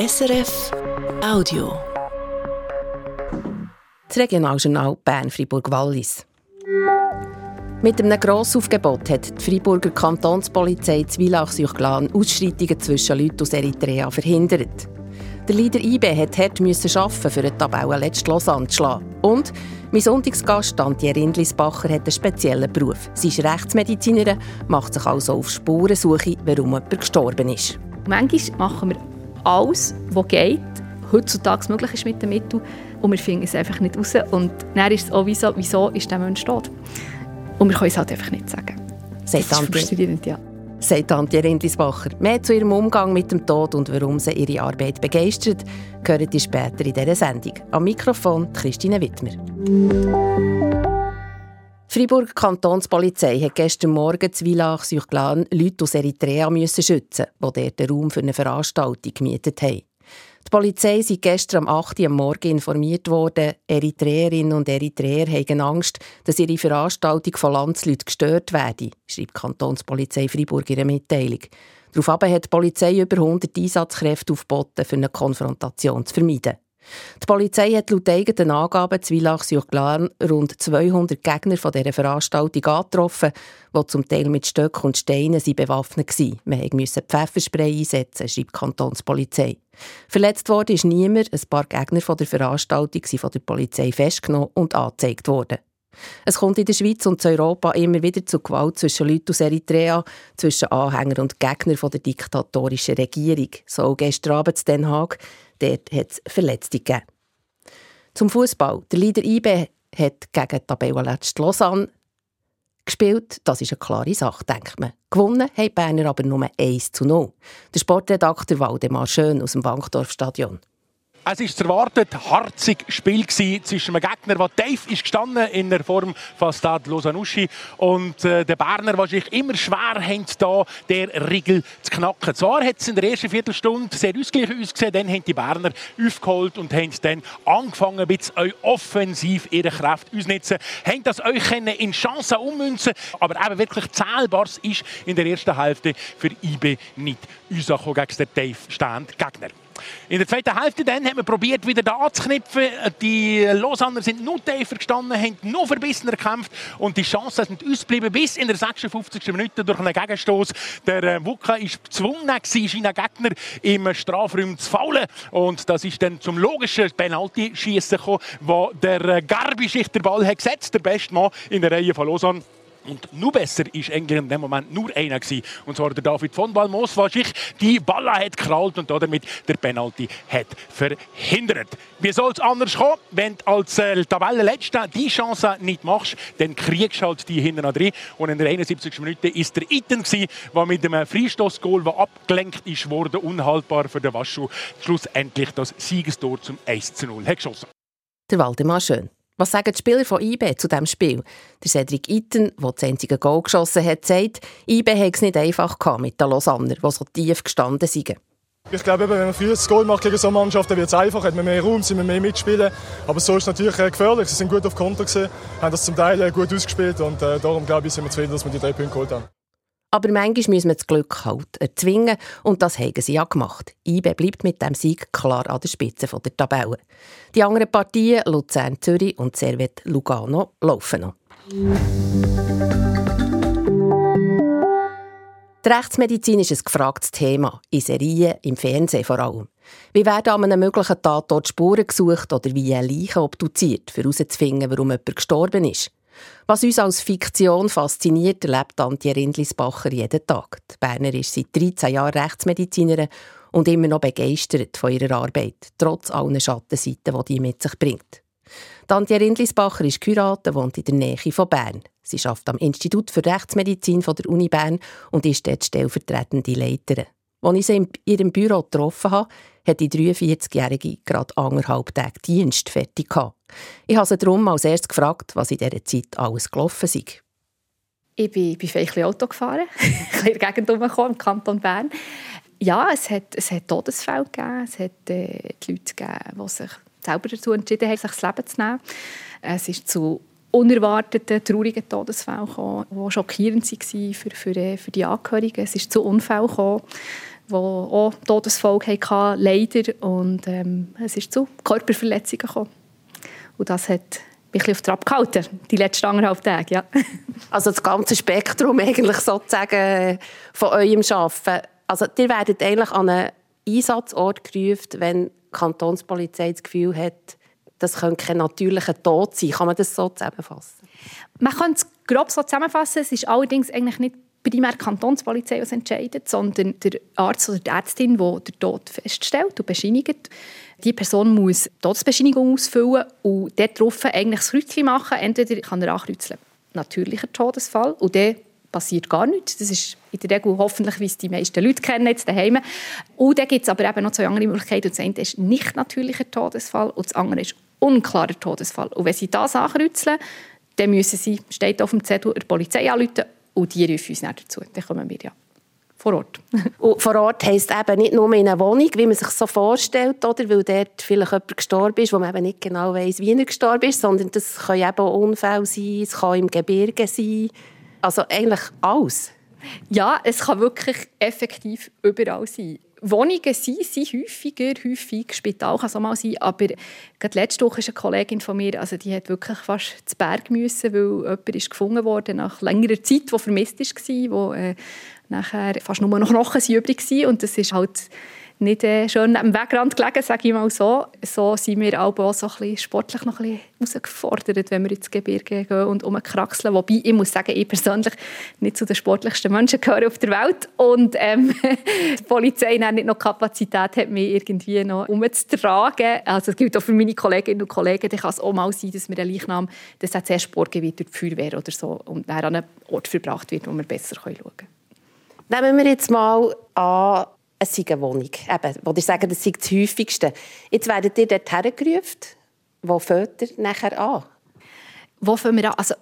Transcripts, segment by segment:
SRF Audio. Das Regionaljournal Bern-Fribourg-Wallis. Mit einem Grossaufgebot hat die Freiburger Kantonspolizei Zwilach-Süchglan Ausschreitungen zwischen Leuten aus Eritrea verhindert. Der Leader IB hat hart arbeiten, für die Tabelle letztes Lausanne zu schlagen. Und mein Sonntagsgast, Antje Rindlisbacher, hat einen speziellen Beruf. Sie ist Rechtsmedizinerin, macht sich also auf Spurensuche, warum jemand gestorben ist. Manchmal machen wir alles, was geht, heutzutage möglich ist mit den Mitteln, und wir finden es einfach nicht raus. Und dann ist es auch, wieso, wieso ist der Mensch tot? Und wir können es halt einfach nicht sagen. Sagt das ist frustrierend, ja. Sagt Antje Rindlisbacher. Mehr zu ihrem Umgang mit dem Tod und warum sie ihre Arbeit begeistert, hören Sie später in dieser Sendung. Am Mikrofon Christine Wittmer. Freiburg Kantonspolizei hat gestern Morgen zu Villach Süchglan Leute aus Eritrea müssen schützen, die dort den Raum für eine Veranstaltung gemietet haben. Die Polizei sei gestern am 8. Uhr am Morgen informiert worden, Eritreerinnen und Eritreer haben Angst, dass ihre Veranstaltung von Landsleuten gestört werde, schreibt die Kantonspolizei Freiburg in einer Mitteilung. Daraufhin hat die Polizei über 100 Einsatzkräfte aufgeboten, für eine Konfrontation zu vermeiden. Die Polizei hat laut eigenen Angaben Zwilach Süchglan rund 200 Gegner von dieser Veranstaltung angetroffen, die zum Teil mit Stöcken und Steinen bewaffnet waren. Man musste Pfefferspray einsetzen, schreibt die Kantonspolizei. Verletzt wurde ist niemand. Ein paar Gegner von der Veranstaltung sind von der Polizei festgenommen und angezeigt worden. Es kommt in der Schweiz und in Europa immer wieder zu Gewalt zwischen Leuten aus Eritrea, zwischen Anhängern und Gegnern der diktatorischen Regierung. So gestern Abend in Den Haag. Dort hat es Verletzte gegeben. Zum Fußball. Der Leader IB hat gegen Tabellenletzt Lausanne gespielt. Das ist eine klare Sache, denkt man. Gewonnen haben die Berner aber nur 1 zu 0. Der Sportredakteur Waldemar Schön aus dem Wankdorfstadion. Es war zu erwartet harziges Spiel zwischen einem Gegner, der tief ist gestanden in der Form von Stade Lausanne und äh, den Berner, sich immer schwer haben, da der Riegel zu knacken. Zwar hat es in der ersten Viertelstunde sehr ausgeglichen ausgesehen, dann haben die Berner aufgeholt und haben dann angefangen, ein bisschen offensiv ihre Kräfte auszunutzen, haben das euch in Chancen ummünzen aber eben wirklich zählbares ist in der ersten Hälfte für IB nicht rausgekommen gegen den tief Gegner. In der zweiten Hälfte dann haben wir probiert, wieder da anzuknüpfen. Die Lausanner sind nur tiefer gestanden, haben noch verbissener gekämpft und die Chancen sind ausgeblieben bis in der 56. Minute durch einen Gegenstoß. Der äh, Wuka ist gezwungen, seinen Gegner im Strafraum zu faulen und das ist dann zum logischen Penalty-Schießen gekommen, wo der äh, Garbi sich den Ball hat gesetzt, der beste Mann in der Reihe von Lausanne. Und noch besser war eigentlich in dem Moment nur einer gewesen. Und zwar der David von Balmos, der sich die Balle hat gekrallt und damit der Penalty hat verhindert. Wie soll es anders kommen? Wenn du als äh, Tabellenletzter die Chance nicht machst, dann kriegst du halt die hinten drin. Und in der 71. Minute ist der Itten der mit einem Freistoßgoal, der abgelenkt ist worden, unhaltbar für den Waschu, schlussendlich das Siegestor zum 1 zu 0 hat geschossen. Der Waldemar Schön. Was sagen die Spieler von IB zu diesem Spiel? Der Cedric Itten, der das einzige Goal geschossen hat, sagt, IB hätte es nicht einfach mit den Lausanner, die so tief gestanden sind. Ich glaube, wenn man das Goal macht gegen so eine Mannschaft, dann wird es einfach, hat man mehr Raum, sind wir mehr mitspielen. Aber so ist es natürlich äh, gefährlich. Sie sind gut auf Konter haben das zum Teil äh, gut ausgespielt und äh, darum glaube ich, sind wir zufrieden, dass wir die drei Punkte geholt haben. Aber manchmal müssen wir das Glück halt erzwingen und das haben sie ja gemacht. IB bleibt mit dem Sieg klar an der Spitze der Tabelle. Die anderen Partien, Luzern, Zürich und Servet Lugano, laufen noch. Die Rechtsmedizin ist ein gefragtes Thema, in Serien, im Fernsehen vor allem. Wie werden an einem möglichen Tatort Spuren gesucht oder wie eine Leiche obduziert, um herauszufinden, warum jemand gestorben ist? Was uns als Fiktion fasziniert, erlebt Antje Rindlisbacher jeden Tag. Die Berner ist seit 13 Jahren Rechtsmedizinerin und immer noch begeistert von ihrer Arbeit, trotz allen Schattenseiten, die die mit sich bringt. Antje Rindlisbacher ist geheiratet, wohnt in der Nähe von Bern. Sie arbeitet am Institut für Rechtsmedizin der Uni Bern und ist dort stellvertretende Leiterin. Als ich sie in ihrem Büro getroffen habe, hat die 43-Jährige gerade anderthalb Tage Dienst fertig gehabt. Ich habe sie darum als erstes gefragt, was in dieser Zeit alles gelaufen sei. Ich bin, bin ein Auto gefahren, in der Gegend im Kanton Bern. Ja, es hat, es hat Todesfälle gegeben, es hat äh, die Leute gegeben, die sich selber dazu entschieden haben, sich das Leben zu nehmen. Es ist zu unerwarteten, traurigen Todesfällen gekommen, die schockierend waren für, für, für die Angehörigen. Es ist zu Unfällen gekommen die auch Todesfolge hatten, leider. Und ähm, es ist zu Körperverletzungen gekommen. Und das hat mich auf Trab gehalten, die letzten anderthalb Tage, ja. Also das ganze Spektrum eigentlich sozusagen von eurem Arbeiten. Also ihr werdet eigentlich an einen Einsatzort gerufen, wenn die Kantonspolizei das Gefühl hat, das könnte kein natürlicher Tod sein. Kann man das so zusammenfassen? Man kann es grob so zusammenfassen. Es ist allerdings eigentlich nicht primär die Kantonspolizei, die entscheidet, sondern der Arzt oder die Ärztin, die den Tod feststellt und bescheinigt. Die Person muss die Todesbescheinigung ausfüllen und dort drauf eigentlich das Kreuzchen machen. Entweder kann er ankreuzeln, natürlicher Todesfall, und dann passiert gar nichts. Das ist in der Regel hoffentlich, wie es die meisten Leute kennen, jetzt daheim. Und dann gibt es aber eben noch zwei andere Möglichkeiten. das eine ist nicht natürlicher Todesfall und das andere ist unklarer Todesfall. Und wenn Sie das ankreuzeln, dann müssen Sie, steht auf dem Zettel, der Polizei anrufen und die rufen uns dann dazu. Dann kommen wir ja vor Ort. und vor Ort heisst eben nicht nur in einer Wohnung, wie man sich so vorstellt, oder? weil dort vielleicht jemand gestorben ist, wo man eben nicht genau weiß, wie er gestorben ist, sondern das können eben auch Unfälle sein, es kann im Gebirge sein, also eigentlich alles. Ja, es kann wirklich effektiv überall sein. Wohnungen sind, sind häufiger, häufig, Spital kann es auch mal sein, aber gerade letzte Woche ist eine Kollegin von mir, also die hat wirklich fast zu Berg müssen, weil jemand ist gefunden worden nach längerer Zeit, wo vermisst war, wo äh, nachher fast nur noch Knochen übrig waren und das ist halt nicht äh, schön am Wegrand gelegen, sage ich mal so. So sind wir auch so ein bisschen sportlich noch ein bisschen herausgefordert, wenn wir ins Gebirge gehen und umkraxeln. Wobei, ich muss sagen, ich persönlich nicht zu den sportlichsten Menschen gehöre auf der Welt und ähm, die Polizei nicht noch Kapazität hat, mich irgendwie noch umzutragen. Also es gilt auch für meine Kolleginnen und Kollegen, dann kann es auch mal sein, dass wir einen Leichnam, dass er zuerst Borgen wird durch die Feuerwehr oder so und dann an einen Ort verbracht wird, wo wir besser schauen können. Nehmen wir jetzt mal an, es sei eine Wohnung. Eben, wo ihr sagen, das sei das häufigste. Jetzt werdet ihr dort hergerufen. Wo fängt ihr nachher an? Wo fangen wir an? Also,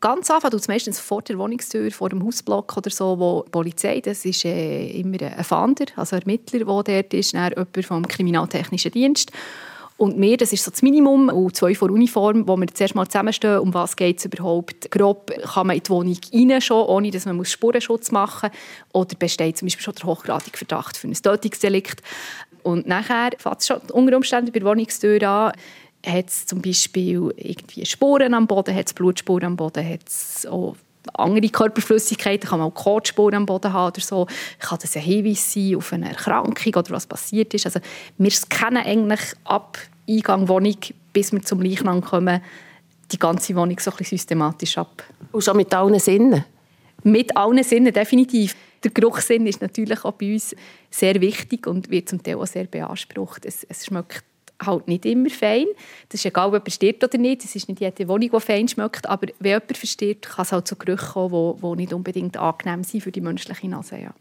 ganz anfangen tut es meistens vor der Wohnungstür, vor dem Hausblock oder so, wo die Polizei, das ist äh, immer ein Fahnder, also ein Ermittler, der dort ist, dann jemand vom Kriminaltechnischen Dienst. Und mehr, das ist so das Minimum. Und zwei vor Uniform, wo wir zuerst mal zusammenstehen, um was geht es überhaupt. Grob kann man in die Wohnung rein, schon, ohne dass man Spurenschutz machen muss. Oder besteht zum Beispiel schon der hochgradige Verdacht für ein Tötungsdelikt. Und nachher fängt es schon unter Umständen bei der Wohnungstür an, hat es zum Beispiel irgendwie Spuren am Boden, hat es Blutspuren am Boden, hat es auch andere Körperflüssigkeiten, kann man auch Kotspuren am Boden haben oder so. Kann das ein Hinweis sein auf eine Erkrankung oder was passiert ist. Also wir scannen eigentlich ab Eingang Wohnung, bis wir zum Leichnam kommen, die ganze Wohnung so ein bisschen systematisch ab. Und schon mit allen Sinnen? Mit allen Sinnen, definitiv. Der Geruchssinn ist natürlich auch bei uns sehr wichtig und wird zum Teil auch sehr beansprucht. Es, es schmeckt halt nicht immer fein. Das ist egal, ob jemand stirbt oder nicht. Es ist nicht jede Wohnung, die fein schmeckt. Aber wenn jemand verstirbt, kann es halt zu Gerüchen kommen, die, nicht unbedingt angenehm sind für die menschliche Nase. Ja.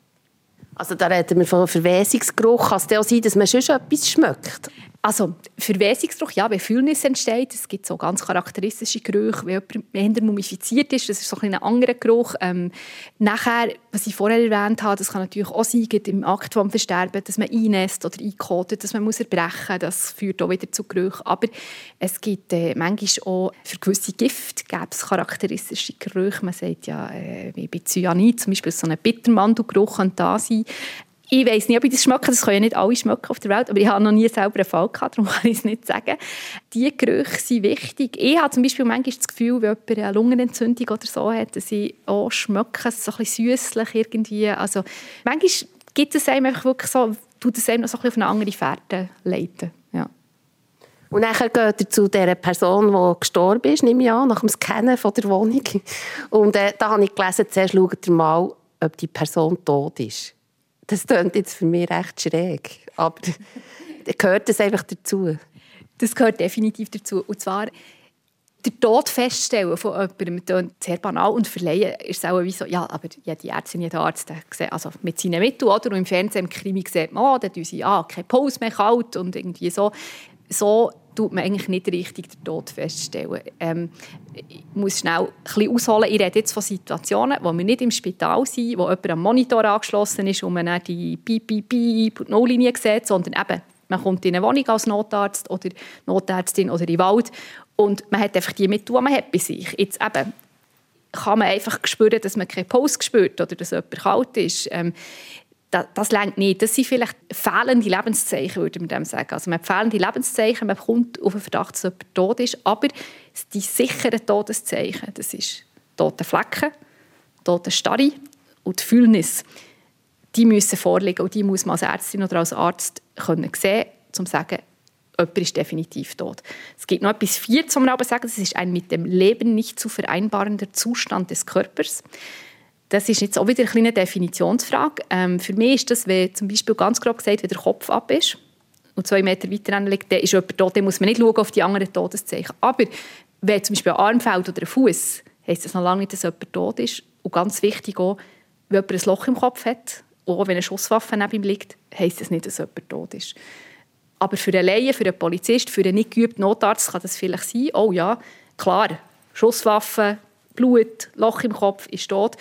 Also da reden wir von Verwesungsgeruch. Kann es auch sein, dass man schon etwas schmeckt? Also Verwesungsgeruch, ja, wenn Fühlnis entsteht, es gibt so ganz charakteristische Gerüche, wenn jemand mumifiziert ist, das ist so ein, ein anderer Geruch. Ähm, nachher, was ich vorher erwähnt habe, das kann natürlich auch sein, im Akt vom Versterben, dass man einnässt oder einkotet, dass man muss erbrechen muss, das führt auch wieder zu Gerüchen. Aber es gibt äh, manchmal auch für gewisse Gifte gibt es charakteristische Gerüche. Man sagt ja, äh, wie bei Cyanid, zum Beispiel so ein Bittermandelgeruch kann da sein. Ich weiß nicht, ob ich das schmecke. Das können ja nicht alle schmecken auf der Welt. Aber ich habe noch nie selber einen Fall gehabt, darum kann ich es nicht sagen. Diese Gerüche sind wichtig. Ich habe zum Beispiel manchmal das Gefühl, wenn jemand eine Lungenentzündung oder so hat, dass ich auch schmecke, so ein bisschen süßlich irgendwie. Also manchmal gibt es einem einfach wirklich so, tut es einem noch so ein bisschen auf eine andere Fährte leiten. Ja. Und dann geht er zu der Person, die gestorben ist, nehme ich an, nach dem Scannen von der Wohnung. Und äh, da habe ich gelesen, zuerst schaut er mal, ob die Person tot ist. Das klingt jetzt für mich recht schräg, aber gehört das einfach dazu? Das gehört definitiv dazu. Und zwar der Tod feststellen von jemandem klingt sehr banal und verleihen ist auch wie so, ja, aber jede Ärztin, jeder Arzt, der also mit seinen Mitteln, oder? Und im Fernsehen, im Krimi sieht man, oh, dann tun sie, ah, keine Pause mehr kalt und irgendwie so. So tut man eigentlich nicht richtig den Tod feststellen. Ähm, ich muss schnell ein bisschen ausholen. Ich rede jetzt von Situationen, wo wir nicht im Spital sind, wo jemand am Monitor angeschlossen ist und man dann die Piep, Piep, Piep und Nulllinie sieht, sondern eben, man kommt in eine Wohnung als Notarzt oder Notärztin oder in den Wald und man hat einfach die Mittel, die man hat bei sich. Jetzt eben, kann man einfach spüren, dass man keine Pause spürt oder dass jemand kalt ist. Ähm, das, das nicht. Das sind vielleicht fehlende Lebenszeichen, würde man dem sagen. Also man hat fehlende Lebenszeichen, man kommt auf den Verdacht, dass jemand tot ist, aber die sicheren Todeszeichen, das ist tote Flecken, tote Starre und die Fühlnis, die müssen vorliegen und die muss man als Ärztin oder als Arzt können sehen, um zu sagen, jemand ist definitiv tot. Es gibt noch etwas Viertes, was man aber sagen, das ist ein mit dem Leben nicht zu vereinbarender Zustand des Körpers. Das ist jetzt auch wieder eine Definitionsfrage. Ähm, für mich ist das, wenn zum Beispiel ganz grob gesagt, wenn der Kopf ab ist und zwei Meter weiter liegt, dann ist jemand tot, dann muss man nicht schauen auf die anderen Todeszeichen. Aber wenn zum Beispiel ein Arm fällt oder ein Fuß, heisst das noch lange nicht, dass jemand tot ist. Und ganz wichtig auch, wenn jemand ein Loch im Kopf hat, auch wenn eine Schusswaffe neben ihm liegt, heisst das nicht, dass jemand tot ist. Aber für einen Laien, für einen Polizist, für einen nicht geübten Notarzt kann das vielleicht sein, oh ja, klar, Schusswaffe, Blut, Loch im Kopf ist tot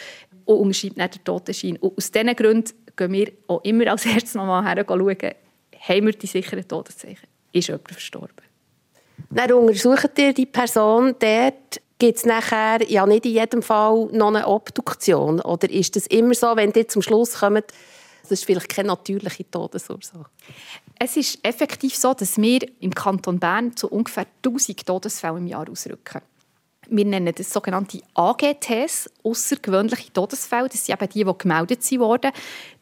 und unterschreibt nicht den Totenschein. Und aus diesen Gründen gehen wir auch immer als erstes nochmal her schauen, haben wir die sicheren Todeszeichen? Ist jemand verstorben? Dann untersucht ihr die Person dort. Gibt es nachher ja nicht in jedem Fall noch eine Obduktion? Oder ist das immer so, wenn ihr zum Schluss kommt, das ist vielleicht keine natürliche Todesursache? Es ist effektiv so, dass wir im Kanton Bern zu ungefähr 1000 Todesfällen im Jahr ausrücken. Wir nennen das sogenannte AGTs, außergewöhnliche Todesfälle. Das sind eben die, die gemeldet wurden.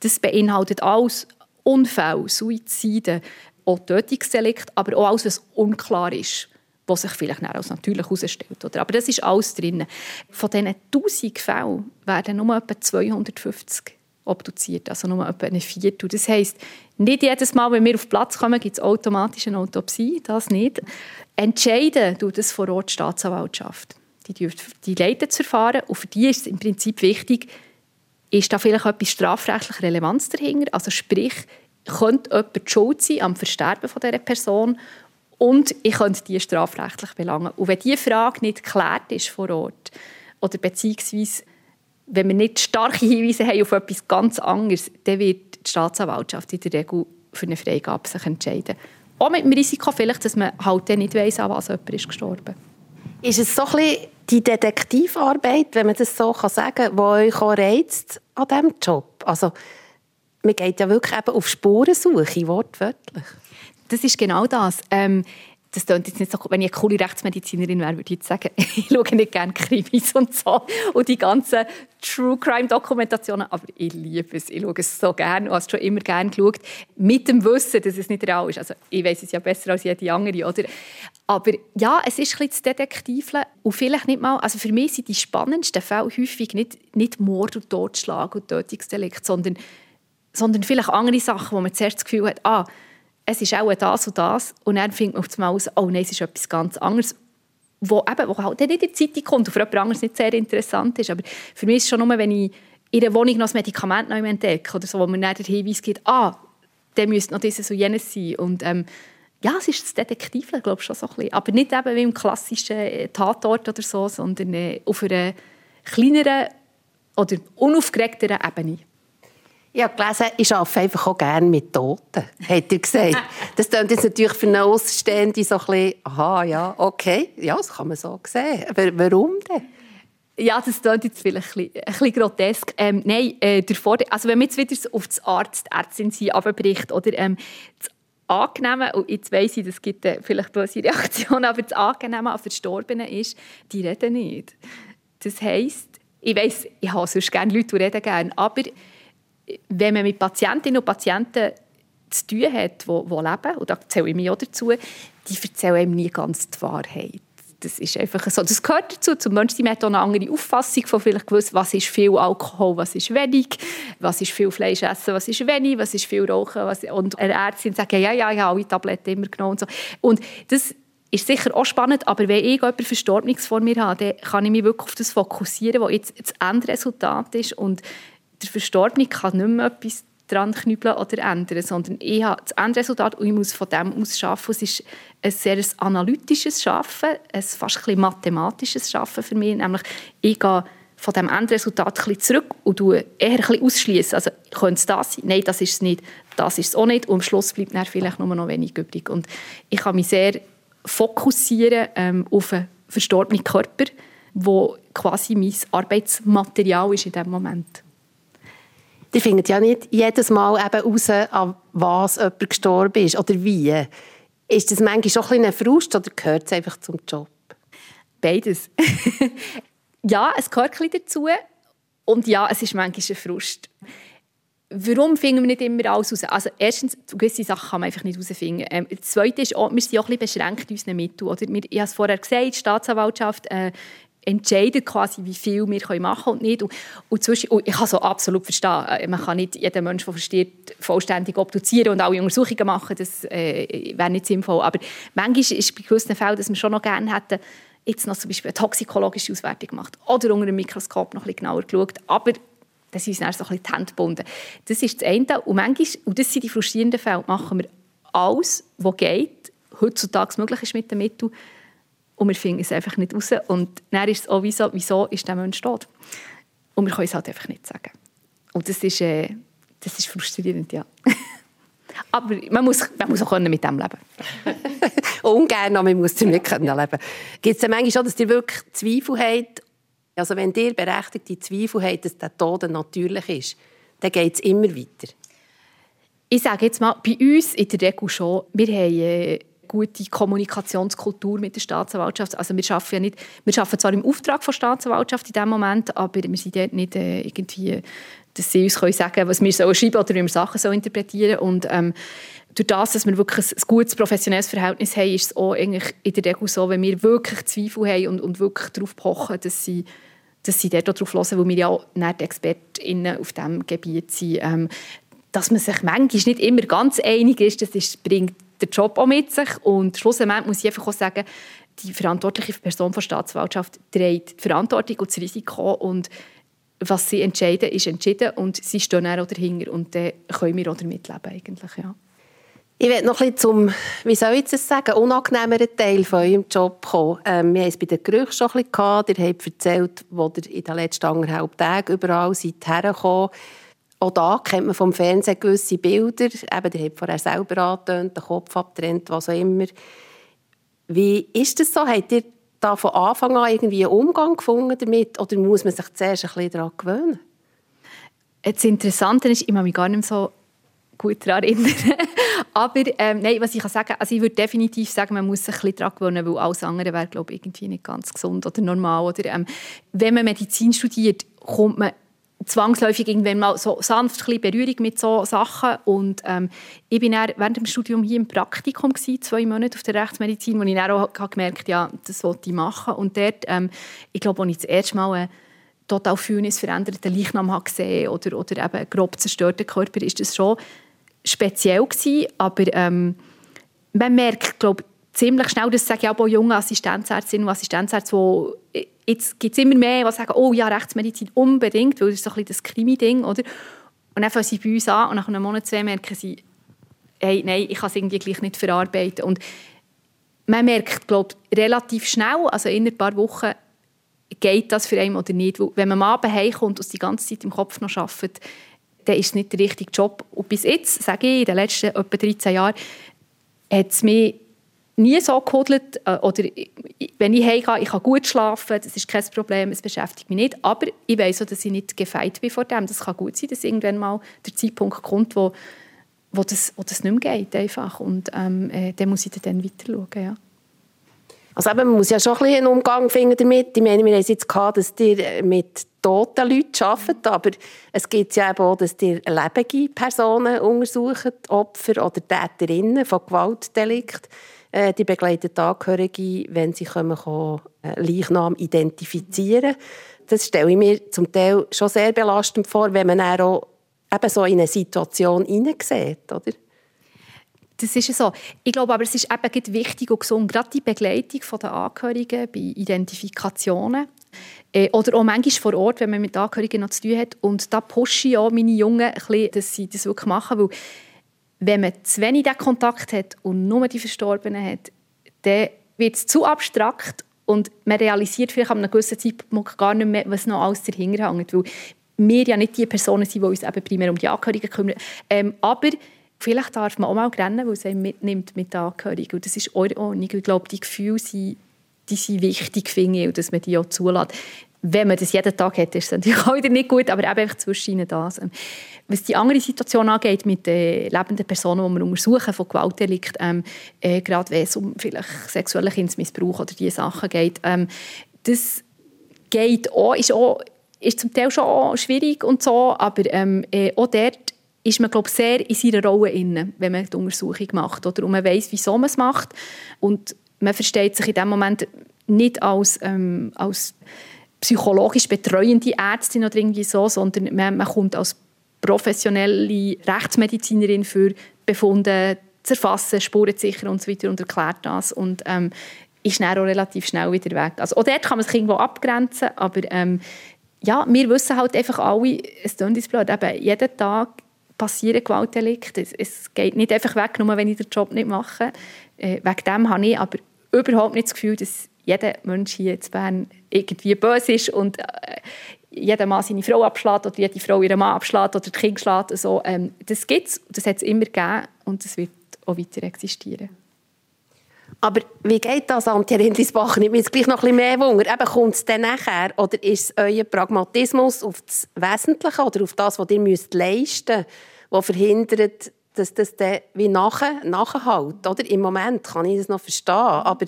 Das beinhaltet alles Unfälle, Suizide, auch Tötungsdelikt, aber auch alles, was unklar ist, was sich vielleicht als natürlich herausstellt. Aber das ist alles drin. Von diesen 1000 Fällen werden nur etwa 250 obduziert, also nur etwa ein Viertel. Das heisst, nicht jedes Mal, wenn wir auf Platz kommen, gibt es automatisch eine Autopsie, das nicht. Entscheiden tut das vor Ort die Staatsanwaltschaft. Die, die leitet das Verfahren und für die ist es im Prinzip wichtig, ist da vielleicht etwas strafrechtlich Relevanz dahinter? Also sprich, könnte jemand schuld sein am Versterben von dieser Person und ich könnte die strafrechtlich belangen. Und wenn diese Frage nicht geklärt ist vor Ort oder beziehungsweise wenn wir nicht starke Hinweise haben auf etwas ganz anderes, dann wird die Staatsanwaltschaft in der Regel für eine Freigabe sich entscheiden. Auch mit dem Risiko vielleicht, dass man halt dann nicht weiss, an was jemand ist gestorben. Ist es so ein bisschen die Detektivarbeit, wenn man das so sagen kann, die euch auch reizt an diesem Job? Also, man geht ja wirklich eben auf Spurensuche, wortwörtlich. Das ist genau das. Ähm, das klingt jetzt nicht so, wenn ich eine coole Rechtsmedizinerin wäre, würde ich jetzt sagen, ich schaue nicht gerne Krimis und so und die ganzen True Crime Dokumentationen, aber ich liebe es, ich schaue es so gerne und habe es schon immer gerne geschaut, mit dem Wissen, dass es nicht real ist. Also ich weiß es ja besser als jede andere, oder? Aber ja, es ist ein bisschen das Detektiven und vielleicht nicht mal, also für mich sind die spannendsten Fälle häufig nicht, nicht Mord und Totschlag und Tötungsdelikt, sondern, sondern vielleicht andere Sachen, wo man zuerst das Gefühl hat, ah, es ist auch das und das. Und dann findet man auf einmal aus, oh nein, es ist etwas ganz anderes. Wo, eben, wo halt nicht in die Zeitung kommt und für jemand anderes nicht sehr interessant ist. Aber für mich ist es schon nur, wenn ich in der Wohnung noch ein Medikament neu entdecke oder so, wo man dann den Hinweis gibt, ah, der müsste noch dieses und jenes sein. Und ähm, ja, es ist das Detektive, glaube ich, schon so ein bisschen. Aber nicht eben wie im klassischen äh, Tatort oder so, sondern äh, auf einer kleineren oder unaufgeregteren Ebene. Ich habe gelesen, ich arbeite einfach auch gerne mit Toten, hat er gesagt. Das klingt jetzt natürlich für eine Außenstehende so ein bisschen, aha, ja, okay, ja, das kann man so sehen. Warum denn? Ja, das klingt jetzt vielleicht ein bisschen, ein bisschen grotesk. Ähm, nein, äh, der Vorteil, also wenn man jetzt wieder auf das Arzt, Ärztin sein abbricht, oder ähm, das Angenehme, und jetzt weiss ich, das gibt äh, vielleicht böse Reaktionen, aber das Angenehme an Verstorbenen ist, die reden nicht. Das heisst, ich weiss, ich habe sonst gerne Leute, die reden gerne, aber wenn man mit Patientinnen und Patienten zu tun hat, die, leben, und da zähle ich mich auch dazu, die erzählen einem nie ganz die Wahrheit. Das ist einfach so. Das gehört dazu. Zum Menschen hat auch eine andere Auffassung von vielleicht gewusst, was ist viel Alkohol, was ist wenig, was ist viel Fleisch essen, was ist wenig, was ist viel Rauchen. Was, und eine Ärztin sagt, ja, ja, ich habe alle Tabletten immer genommen. Und, so. und das ist sicher auch spannend, aber wenn ich jemanden Verstorbenes vor mir habe, dann kann ich mich wirklich auf das fokussieren, was jetzt das Endresultat ist. Und der Verstorbene kann nicht mehr etwas dran knüppeln oder ändern, sondern ich habe das Endresultat und ich muss von dem aus arbeiten. Es ist ein sehr analytisches Arbeiten, ein fast ein mathematisches Arbeiten für mich, nämlich ich gehe von dem Endresultat ein zurück und eher ein ausschließen. Also könnte es das sein? Nein, das ist es nicht. Das ist es auch nicht. Und am Schluss bleibt dann vielleicht nur noch wenig übrig. Und ich kann mich sehr fokussieren ähm, auf einen verstorbenen Körper, wo quasi mein Arbeitsmaterial ist in dem Moment. Die findet ja nicht jedes Mal eben raus, an was jemand gestorben ist oder wie. Ist das manchmal schon ein, ein Frust oder gehört es einfach zum Job? Beides. ja, es gehört ein dazu. Und ja, es ist manchmal ein Frust. Warum finden wir nicht immer alles raus? Also erstens, gewisse Sachen kann man einfach nicht herausfinden. Ähm, das Zweite ist, auch, wir sind auch ein bisschen beschränkt in unseren Mitteln. Ich habe es vorher gesagt, die Staatsanwaltschaft äh, entscheidet quasi, wie viel wir machen können und nicht. Und, und, zwischen, und ich kann so absolut verstehen, äh, man kann nicht jeden Menschen, der versteht, vollständig obduzieren und alle Untersuchungen machen, das äh, wäre nicht sinnvoll. Aber manchmal ist es bei gewissen Fällen, dass wir schon noch gerne hätten, jetzt noch zum Beispiel eine toxikologische Auswertung gemacht oder unter einem Mikroskop noch ein bisschen genauer geschaut. Aber das ist dann so ein bisschen die Hände gebunden. Das ist das eine. Und manchmal, und das sind die frustrierenden Fälle, machen wir alles, was geht, heutzutage möglich ist mit den Mitteln, und wir finden es einfach nicht raus. Und dann ist es auch, wieso, wieso ist der Mensch tot? Und wir können es halt einfach nicht sagen. Und das ist, äh, das ist frustrierend, ja. Aber man muss, man muss auch mit dem leben Ungern, aber man muss damit leben können. Gibt es denn manchmal schon, dass ihr wirklich Zweifel habt? Also wenn ihr berechtigte Zweifel habt, dass der Tod natürlich ist, dann geht es immer weiter. Ich sage jetzt mal, bei uns in der Regel schon, wir haben... Äh, gute Kommunikationskultur mit der Staatsanwaltschaft. Also wir arbeiten ja nicht, wir arbeiten zwar im Auftrag der Staatsanwaltschaft in dem Moment, aber wir sind dort nicht äh, irgendwie, dass sie uns können sagen, was wir sollen schreiben oder wie wir Sachen so interpretieren. Und ähm, durch das, dass wir wirklich ein, gutes professionelles Verhältnis haben, ist es auch eigentlich in der Regel so, wenn wir wirklich Zweifel haben und, und wirklich darauf pochen, dass sie dass sie dort darauf hören, weil wir ja auch nicht ExpertInnen auf diesem Gebiet sind. Ähm, dass man sich manchmal nicht immer ganz einig ist, das ist, bringt der Job auch mit sich. Und schlussendlich muss ich einfach auch sagen, die verantwortliche Person der Staatsanwaltschaft trägt die Verantwortung und das Risiko. Und was sie entscheiden, ist entschieden. Und sie stehen auch dahinter. Und dann können wir auch damit leben, eigentlich, ja. Ich werde noch ein bisschen zum, wie soll ich das sagen, unangenehmeren Teil von eurem Job kommen. Ähm, wir haben es bei den Gerüchen schon ein bisschen gehabt. Ihr habt erzählt, wo ihr in den letzten anderthalb Tagen überall seid hergekommen auch da kennt man vom Fernsehen gewisse Bilder. Eben, der hat vorher selber angetönt, den Kopf abtrennt, was auch immer. Wie ist das so? Habt ihr da von Anfang an irgendwie einen Umgang gefunden damit? Oder muss man sich zuerst ein bisschen daran gewöhnen? Das Interessante ist, ich kann mich gar nicht so gut daran erinnern. Aber ähm, nein, was ich kann also ich würde definitiv sagen, man muss sich ein bisschen daran gewöhnen, weil alles andere wäre, glaube ich, irgendwie nicht ganz gesund oder normal. Oder, ähm, wenn man Medizin studiert, kommt man zwangsläufig irgendwann mal so sanft Berührung mit so Sachen. Und ähm, ich bin dann während dem Studium hier im Praktikum gewesen, zwei Monate auf der Rechtsmedizin, wo ich dann auch gemerkt ja, das wollte ich machen. Und dort, ähm, ich glaube, als ich das erste Mal einen total physisch veränderten Leichnam habe gesehen oder, oder eben grob zerstörten Körper, ist das schon speziell gewesen, aber ähm, man merkt, glaube ziemlich schnell, das sage ich auch bei jungen Assistenzärztinnen und Assistenzärzten, die jetzt gibt es immer mehr, die sagen, oh ja, Rechtsmedizin unbedingt, weil das ist so ein bisschen das Krimi-Ding, oder? Und dann fangen sie bei uns an und nach einem Monat, zwei merken sie, hey, nein, ich kann es irgendwie gleich nicht verarbeiten. Und man merkt, glaube relativ schnell, also in ein paar Wochen, geht das für einen oder nicht. Wenn man am Abend heimkommt und die ganze Zeit im Kopf noch arbeitet, dann ist es nicht der richtige Job. Und bis jetzt, sage ich, in den letzten etwa 13 Jahren, hat es mich nie so gehudelt. Äh, oder wenn ich heimgehe, ich kann gut schlafen, das ist kein Problem, es beschäftigt mich nicht. Aber ich weiß auch, dass ich nicht gefeit bin vor dem. Das kann gut sein, dass irgendwann mal der Zeitpunkt kommt, wo, wo, das, wo das nicht mehr geht. Einfach. Und ähm, äh, dann muss ich dann weiter schauen. Ja. Also eben, man muss ja schon ein bisschen einen Umgang finden damit. Ich meine, wir haben es jetzt gehabt, dass ihr mit toten Leuten arbeitet, aber es gibt ja eben auch, dass ihr lebende Personen untersucht, Opfer oder Täterinnen von Gewaltdelikten. Äh, die begleiten Angehörige, wenn sie kommen, können, äh, Leichnam identifizieren Das stelle ich mir zum Teil schon sehr belastend vor, wenn man auch eben so in eine Situation hineinsieht, oder? Das ist so. Ich glaube aber, es ist eben wichtig und gesund, gerade die Begleitung der Angehörigen bei Identifikationen äh, oder auch manchmal vor Ort, wenn man mit Angehörigen noch zu tun hat. Und da pushe ich auch meine Jungen, ein bisschen, dass sie das wirklich machen, weil wenn man zu wenig Kontakt hat und nur die Verstorbenen hat, dann wird es zu abstrakt und man realisiert vielleicht an einem gewissen Zeitpunkt gar nicht mehr, was noch alles dahinter hängt. Weil wir ja nicht die Personen sind, die uns eben primär um die Angehörigen kümmern. Ähm, aber vielleicht darf man auch mal rennen, weil es einen mitnimmt mit den Angehörigen. Und das ist eure Ordnung. Ich glaube, die Gefühle sind, die sind wichtig, finde ich, und dass man die auch zulässt. wenn man das jeden Tag hat, ist es natürlich auch wieder nicht gut, aber eben einfach zwischen das. Was die andere Situation angeht, mit äh, lebenden Personen, die wir untersuchen von Gewaltdelikt, ähm, äh, gerade wenn es um vielleicht sexuellen Kindsmissbrauch oder diese Sachen geht, ähm, das geht auch, ist auch ist zum Teil schon schwierig und so, aber ähm, äh, auch dort ist man glaube sehr in seiner Rolle inne, wenn man die Untersuchung macht oder und man weiß, wieso man es macht und man versteht sich in dem Moment nicht als, ähm, als psychologisch betreuende Ärztin oder irgendwie so, sondern man, man kommt als professionelle Rechtsmedizinerin für Befunde zu erfassen, Spuren zu sichern und so weiter und erklärt das und ähm, ist dann auch relativ schnell wieder weg. Also auch dort kann man sich irgendwo abgrenzen, aber ähm, ja, wir wissen halt einfach alle, es tut uns blöd, eben jeden Tag passieren Gewaltdelikte. Es, geht nicht einfach weg, nur wenn ich den Job nicht mache. Äh, wegen dem habe ich aber überhaupt nicht das Gefühl, dass jeder Mensch hier in Bern irgendwie böse ist und äh, jeder Mann seine Frau abschlägt oder jede Frau ihren Mann abschlägt oder das Kind schlägt. Also, ähm, das gibt es, das hat es immer gegeben und das wird auch weiter existieren. Aber wie geht das, Antje Rindlisbach? Nimmt jetzt gleich noch ein bisschen mehr Wunder. Eben, kommt es dann nachher oder ist es euer Pragmatismus auf das Wesentliche oder auf das, was ihr müsst leisten müsst, das verhindert, dass das dann wie nachher, nachhält? Oder? Im Moment kann ich das noch verstehen, aber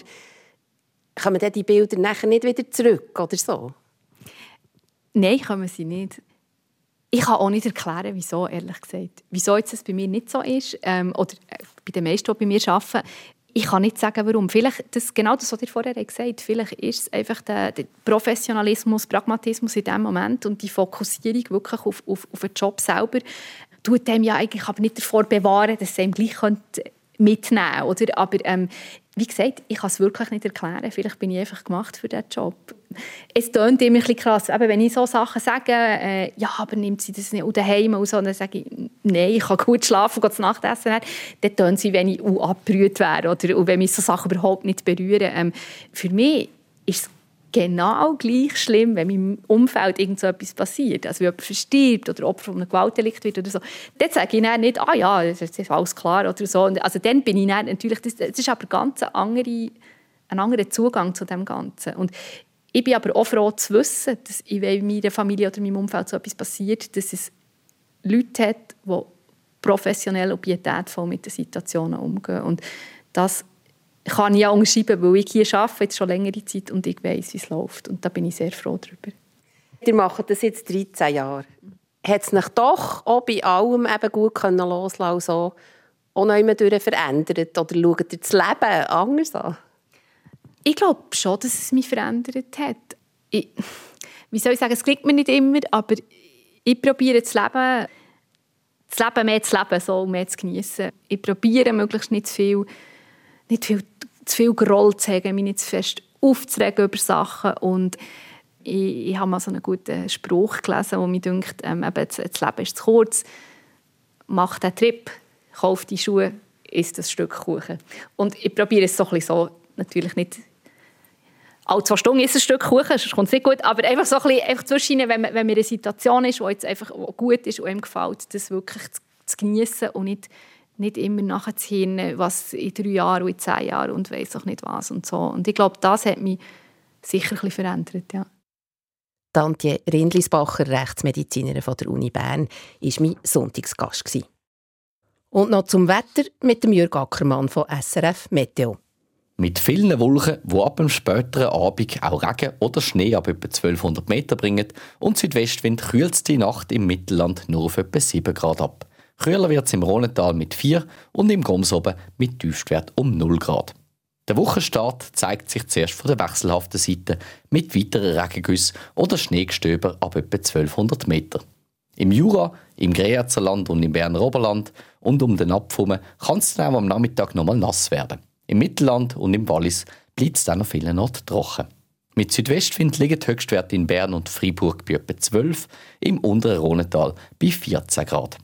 kommen dann die Bilder nachher nicht wieder zurück oder so? Nein, kommen sie nicht. Ich kann auch nicht erklären, wieso, ehrlich gesagt. Wieso jetzt das bei mir nicht so ist, ähm, oder äh, bei den meisten, die bei mir arbeiten, ich kann nicht sagen, warum. Vielleicht, das, genau das, was ihr vorher gesagt habt, vielleicht ist es einfach der, der Professionalismus, Pragmatismus in dem Moment und die Fokussierung wirklich auf, auf, auf den Job selber, tut dem ja eigentlich aber nicht davor bewahren, dass sie ihm gleich mitnehmen oder? Aber ähm, wie gesagt, ich kann es wirklich nicht erklären. Vielleicht bin ich einfach gemacht für diesen Job. Es klingt immer ein bisschen krass. Eben, wenn ich so Sachen sage, äh, ja, aber nimmt sie das nicht daheim und so, dann sage ich, nein, ich kann gut schlafen, gehe Nachtessen, dann tun sie, wenn ich abgerührt wäre oder wenn mich so Sachen überhaupt nicht berühren. Ähm, für mich ist es genau gleich schlimm, wenn meinem Umfeld irgend so etwas passiert. Also wenn jemand verstirbt oder Opfer von einem Gewaltdelikt wird oder so. Dann sage ich dann nicht, ah ja, das ist alles klar oder so. Also dann bin ich dann natürlich, das, das ist aber ganz ein, andere, ein anderer Zugang zu dem Ganzen. Und ich bin aber auch froh zu wissen, dass in meiner Familie oder meinem Umfeld so etwas passiert, dass es Leute hat, die professionell und pietätvoll mit den Situationen umgehen. Und das kann ich auch unterschreiben, weil ich hier arbeite jetzt schon längere Zeit und ich weiß, wie es läuft. Und da bin ich sehr froh darüber. Ihr macht das jetzt 13 Jahre. Hat es sich doch auch bei allem eben gut können loslassen so auch noch immer verändert? Oder schaut ihr das Leben anders an? Ich glaube schon, dass es mich verändert hat. Ich, wie soll ich sagen, es klingt mir nicht immer, aber ich probiere das Leben, das Leben mehr zu leben, so mehr zu genießen. Ich probiere möglichst nicht zu viel nicht viel, zu viel Groll zu haben, mich nicht zu fest aufzuregen über Sachen und ich, ich habe mal so einen guten Spruch gelesen, wo mir denkt, ähm, eben, das Leben ist zu kurz, mach den Trip, kauf die Schuhe, isst das Stück Kuchen. Und ich probiere es so ein bisschen so, natürlich nicht alle zwei Stunden ist ein Stück Kuchen, sonst kommt es nicht gut, aber einfach so ein bisschen einfach zwischen, wenn man, wenn man in einer Situation ist, die jetzt einfach gut ist und einem gefällt, das wirklich zu, zu genießen und nicht nicht immer nachzuhören, was in drei Jahren und in zehn Jahren und weiß auch nicht was und so. Und ich glaube, das hat mich sicher ein bisschen verändert, ja. Tantje Rindlisbacher, Rechtsmedizinerin von der Uni Bern, war mein Sonntagsgast. Und noch zum Wetter mit dem Jürg Ackermann von SRF Meteo. Mit vielen Wolken, die ab dem späteren Abend auch Regen oder Schnee ab etwa 1200 Meter bringen und Südwestwind kühlt die Nacht im Mittelland nur auf etwa 7 Grad ab. Kühler wird es im Rhonental mit 4 und im Gomsoben mit Tiefstwert um 0 Grad. Der Wochenstart zeigt sich zuerst von der wechselhaften Seite mit weiteren Regengüssen oder Schneegestöber ab etwa 1200 Meter. Im Jura, im Grezerland und im Berner Oberland und um den Napf kann es dann auch am Nachmittag nochmal nass werden. Im Mittelland und im Wallis bleibt es dann an vielen Orten trocken. Mit Südwestwind liegen die Höchstwerte in Bern und Freiburg bei etwa 12, im unteren Rhonental bei 14 Grad.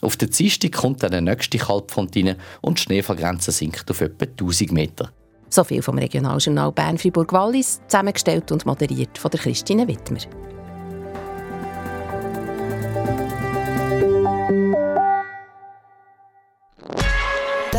Auf der Dienstag kommt dann der nächste Kalbfront rein und die Schneefallgrenze sinkt auf etwa 1000 Meter. So viel vom Regionaljournal Bern-Fribourg-Wallis, zusammengestellt und moderiert von der Christine Wittmer.